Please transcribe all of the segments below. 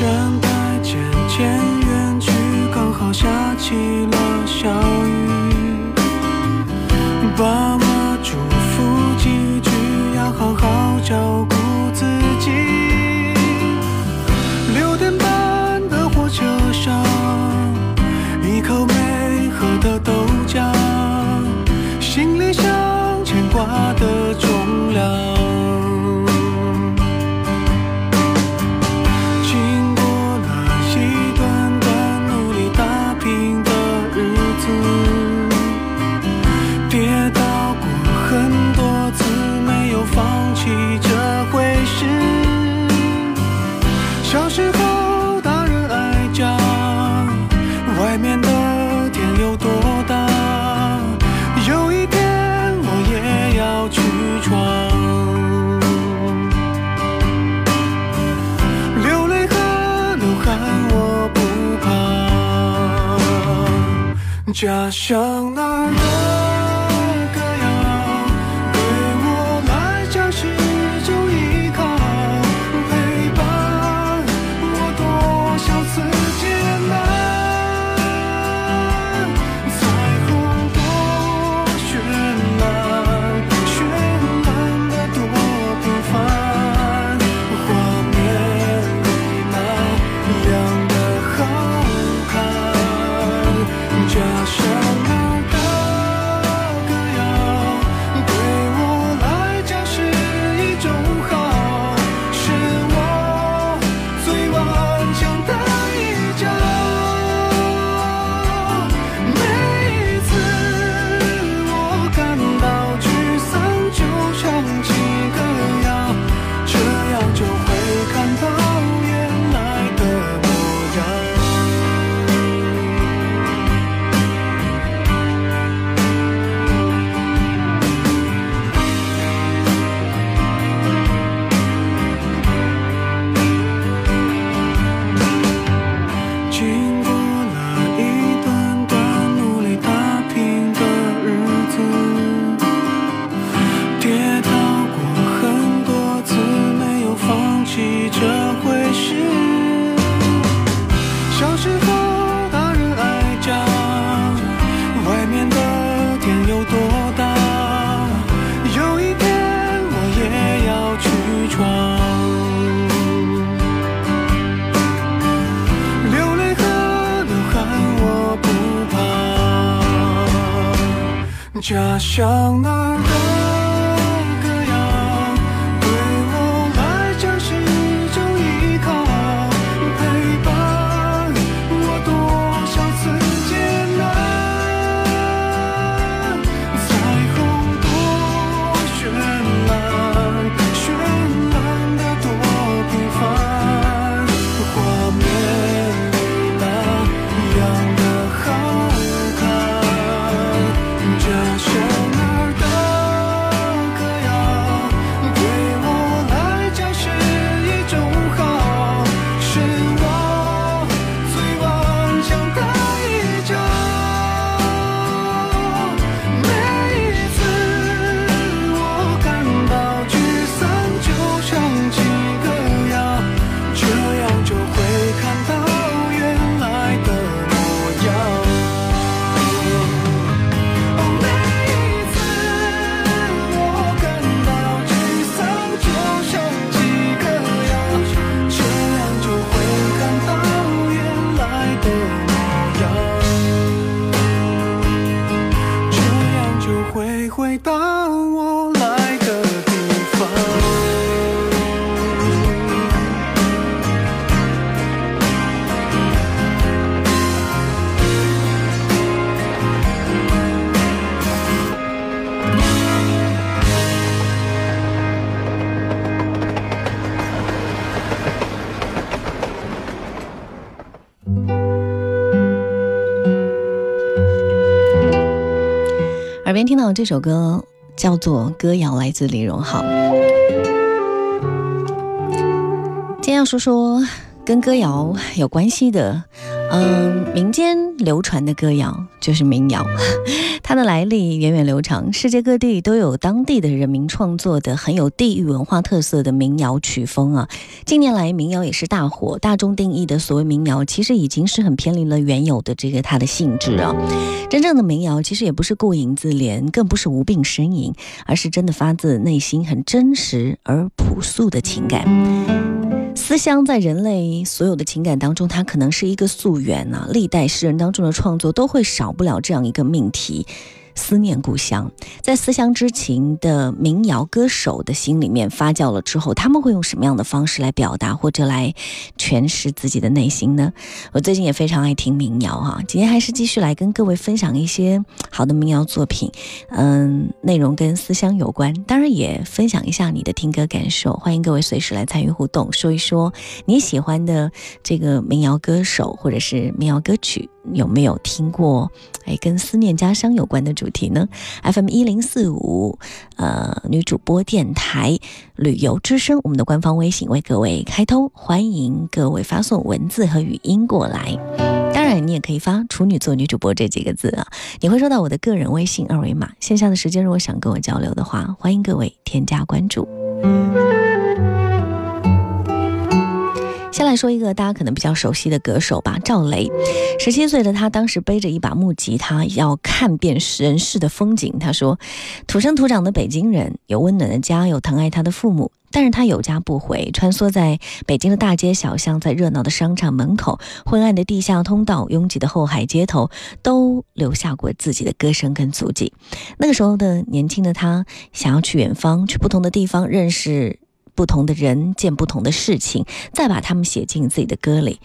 这。家乡。家听到这首歌叫做《歌谣》，来自李荣浩。今天要说说跟歌谣有关系的。嗯，民间流传的歌谣就是民谣，它的来历源远流长，世界各地都有当地的人民创作的很有地域文化特色的民谣曲风啊。近年来，民谣也是大火，大众定义的所谓民谣，其实已经是很偏离了原有的这个它的性质啊。真正的民谣其实也不是顾影自怜，更不是无病呻吟，而是真的发自内心、很真实而朴素的情感。思乡在人类所有的情感当中，它可能是一个溯源啊。历代诗人当中的创作都会少不了这样一个命题。思念故乡，在思乡之情的民谣歌手的心里面发酵了之后，他们会用什么样的方式来表达或者来诠释自己的内心呢？我最近也非常爱听民谣哈，今天还是继续来跟各位分享一些好的民谣作品，嗯，内容跟思乡有关，当然也分享一下你的听歌感受，欢迎各位随时来参与互动，说一说你喜欢的这个民谣歌手或者是民谣歌曲。有没有听过哎，跟思念家乡有关的主题呢？FM 一零四五，呃，女主播电台旅游之声，我们的官方微信为各位开通，欢迎各位发送文字和语音过来。当然，你也可以发“处女座女主播”这几个字啊，你会收到我的个人微信二维码。线下的时间，如果想跟我交流的话，欢迎各位添加关注。先来说一个大家可能比较熟悉的歌手吧，赵雷。十七岁的他，当时背着一把木吉他，要看遍人世的风景。他说：“土生土长的北京人，有温暖的家，有疼爱他的父母。但是他有家不回，穿梭在北京的大街小巷，在热闹的商场门口、昏暗的地下通道、拥挤的后海街头，都留下过自己的歌声跟足迹。那个时候的年轻的他，想要去远方，去不同的地方认识。”不同的人见不同的事情，再把他们写进自己的歌里。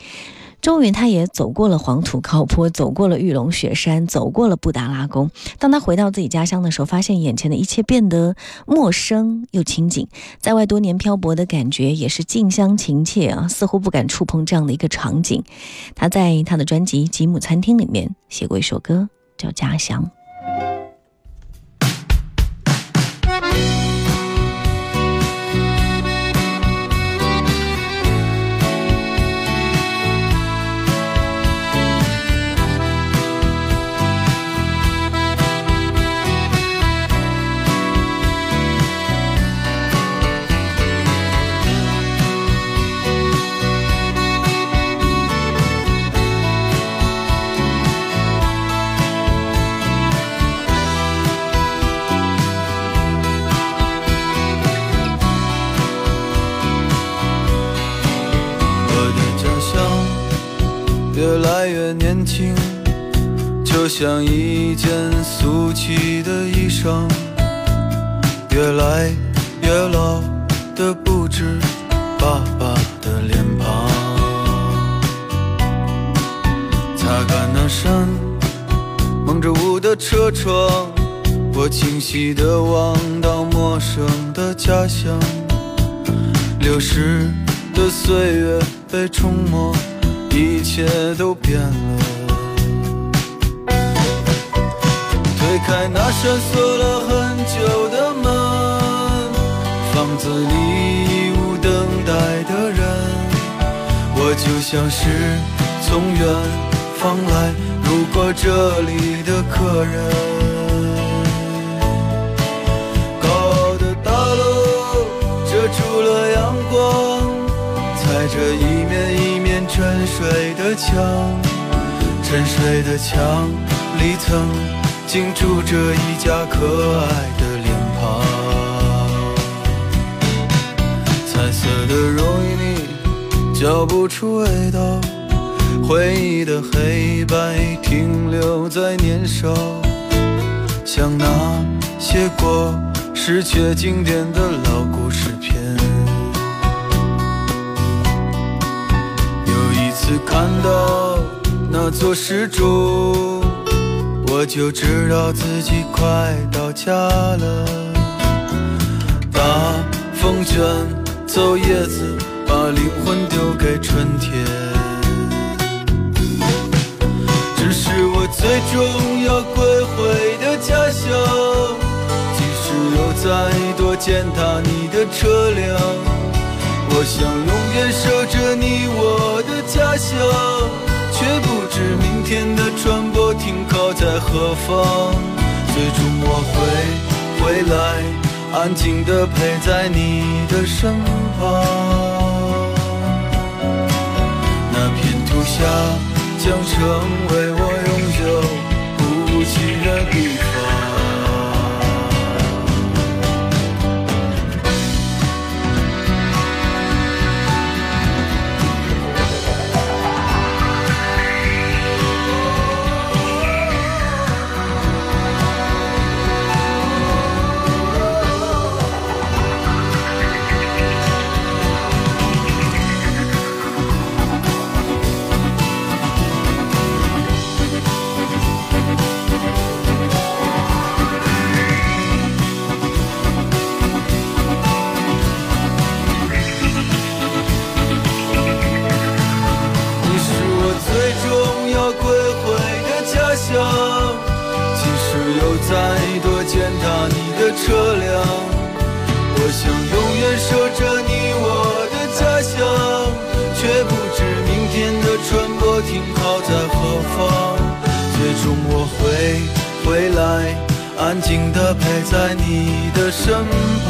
终于，他也走过了黄土高坡，走过了玉龙雪山，走过了布达拉宫。当他回到自己家乡的时候，发现眼前的一切变得陌生又亲近。在外多年漂泊的感觉也是近乡情怯啊，似乎不敢触碰这样的一个场景。他在他的专辑《吉姆餐厅》里面写过一首歌，叫《家乡》。看那扇蒙着雾的车窗，我清晰地望到陌生的家乡。流逝的岁月被冲没，一切都变了。推开那扇锁了很久的门，房子里已无等待的人，我就像是从远方来路过这里的客人。高傲的大楼遮住了阳光，踩着一面一面沉睡的墙，沉睡的墙里曾。经住着一家可爱的脸庞，彩色的容易腻，嚼不出味道。回忆的黑白停留在年少，像那些过时却经典的老故事片。有一次看到那座石柱。我就知道自己快到家了。大风卷走叶子，把灵魂丢给车辆。我想永远守着你我的家乡，却不知明天的船舶停靠在何方。最终我会回来，安静地陪在你的身旁。那片土下将成为我我停靠在何方。最终我会回来，安静地陪在你的身旁。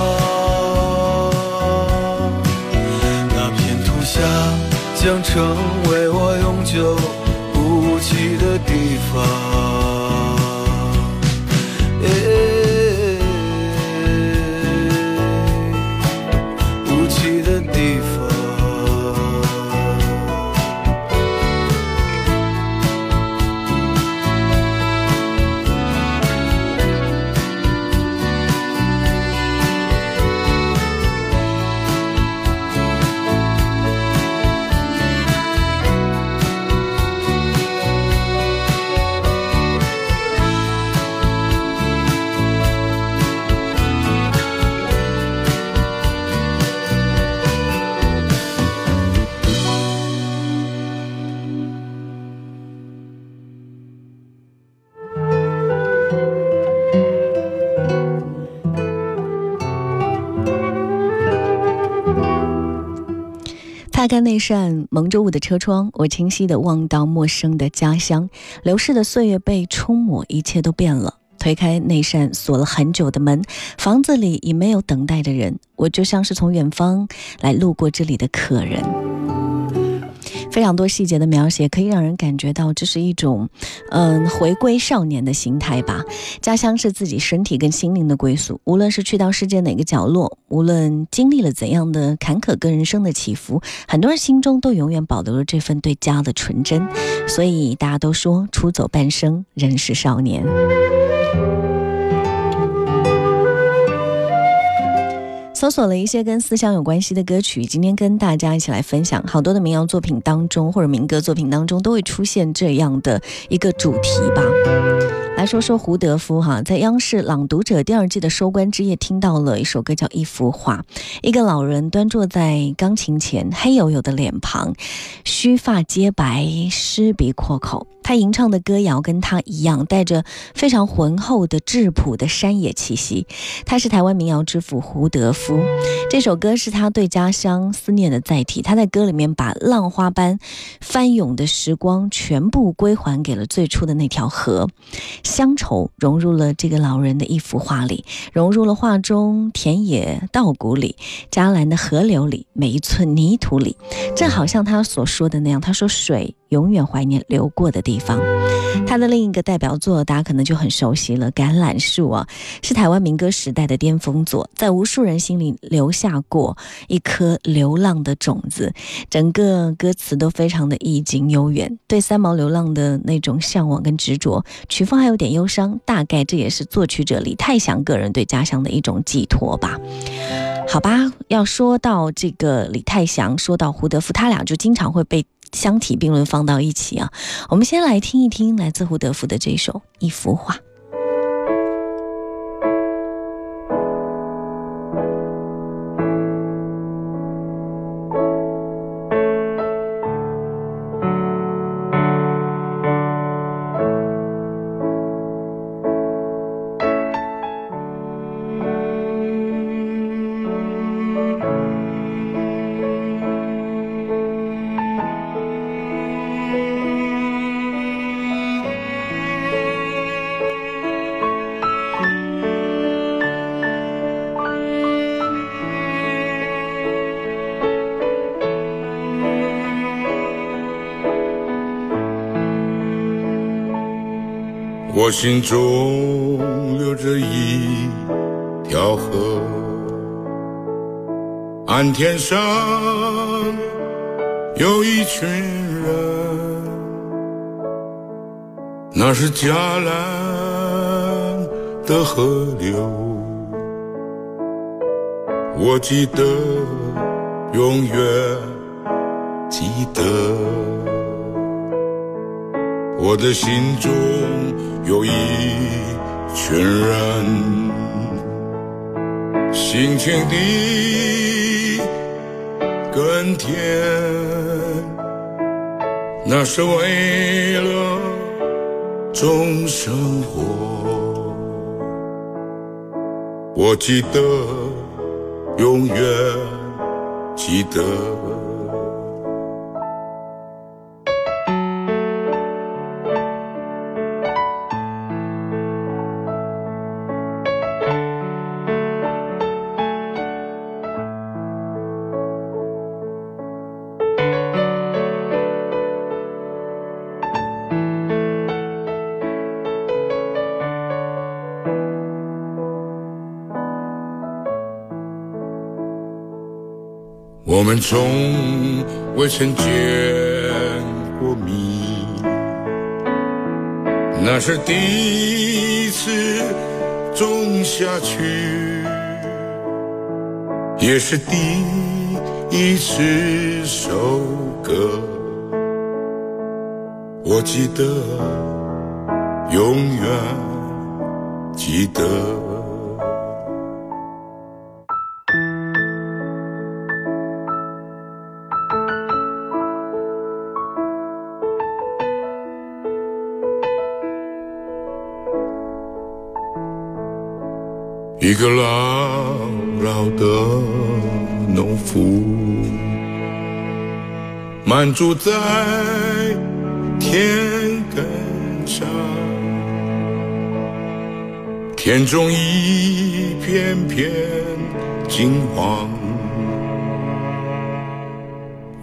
那片土下将成为我永久不弃的地方。开开那扇蒙着雾的车窗，我清晰地望到陌生的家乡。流逝的岁月被冲抹，一切都变了。推开那扇锁了很久的门，房子里已没有等待的人，我就像是从远方来路过这里的客人。非常多细节的描写，可以让人感觉到这是一种，嗯，回归少年的心态吧。家乡是自己身体跟心灵的归宿，无论是去到世界哪个角落，无论经历了怎样的坎坷跟人生的起伏，很多人心中都永远保留了这份对家的纯真。所以大家都说，出走半生，仍是少年。搜索了一些跟思乡有关系的歌曲，今天跟大家一起来分享。好多的民谣作品当中，或者民歌作品当中，都会出现这样的一个主题吧。来说说胡德夫哈，在央视《朗读者》第二季的收官之夜，听到了一首歌叫《一幅画》。一个老人端坐在钢琴前，黑黝黝的脸庞，须发皆白，湿鼻阔口。他吟唱的歌谣跟他一样，带着非常浑厚的质朴的山野气息。他是台湾民谣之父胡德夫。这首歌是他对家乡思念的载体。他在歌里面把浪花般翻涌的时光全部归还给了最初的那条河。乡愁融入了这个老人的一幅画里，融入了画中田野稻谷里，嘉兰的河流里，每一寸泥土里。正好像他所说的那样，他说水永远怀念流过的地方。他的另一个代表作，大家可能就很熟悉了，《橄榄树》啊，是台湾民歌时代的巅峰作，在无数人心里留下过一颗流浪的种子。整个歌词都非常的意境悠远，对三毛流浪的那种向往跟执着，曲风还有点忧伤，大概这也是作曲者李泰祥个人对家乡的一种寄托吧。好吧，要说到这个李泰祥，说到胡德夫，他俩就经常会被相提并论放到一起啊。我们先来听一听来自胡德夫的这首《一幅画》。我心中流着一条河，岸天上有一群人，那是嘉兰的河流，我记得，永远记得，我的心中。有一群人，辛勤地耕田，那是为了种生活。我记得，永远记得。我们从未曾见过面，那是第一次种下去，也是第一次收割。我记得，永远记得。一个老老的农夫，满住在田埂上，田中一片片金黄。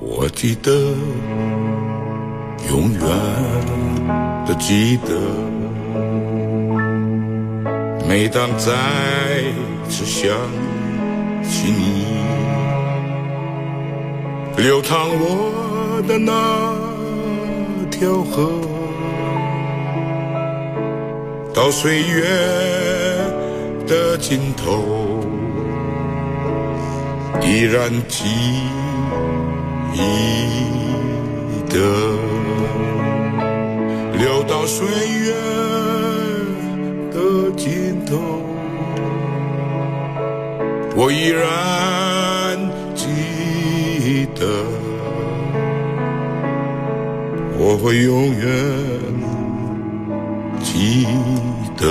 我记得，永远的记得。每当再次想起你，流淌我的那条河，到岁月的尽头，依然记得，流到岁月。的尽头，我依然记得，我会永远记得。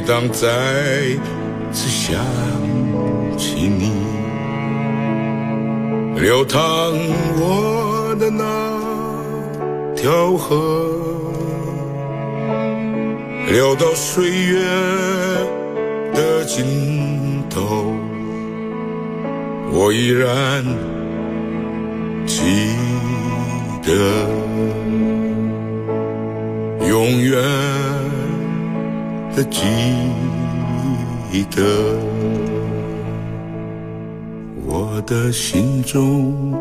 每当再次想起你，流淌我的那条河，流到岁月的尽头，我依然记得，永远。记得，我的心中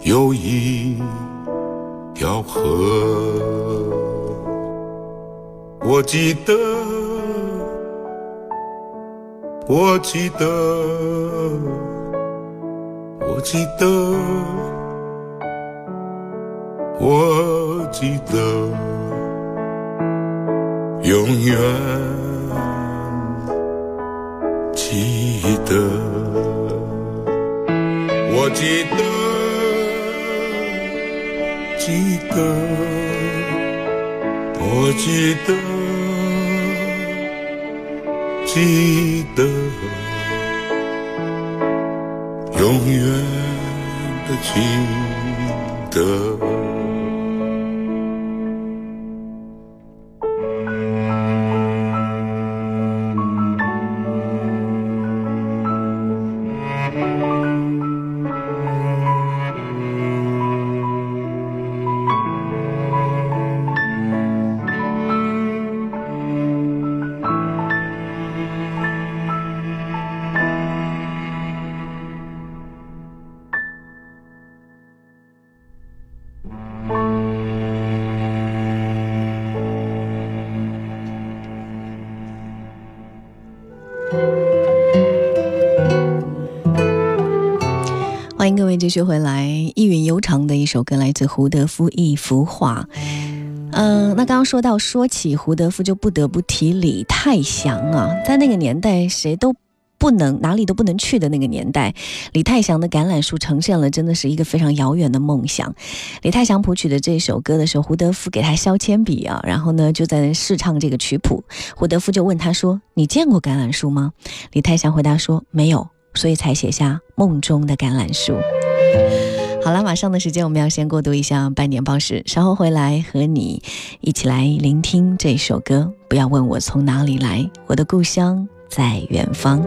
有一条河。我记得，我记得，我记得，我记得。永远记得，我记得，记得，我记得，记得，永远的记得。继续回来，意韵悠长的一首歌，来自胡德夫《一幅画》。嗯，那刚刚说到说起胡德夫，就不得不提李泰祥啊，在那个年代，谁都不能哪里都不能去的那个年代，李泰祥的橄榄树呈现了真的是一个非常遥远的梦想。李泰祥谱曲的这首歌的时候，胡德夫给他削铅笔啊，然后呢就在试唱这个曲谱。胡德夫就问他说：“你见过橄榄树吗？”李泰祥回答说：“没有。”所以才写下梦中的橄榄树。好了，马上的时间我们要先过渡一下半年报时，稍后回来和你一起来聆听这首歌。不要问我从哪里来，我的故乡在远方。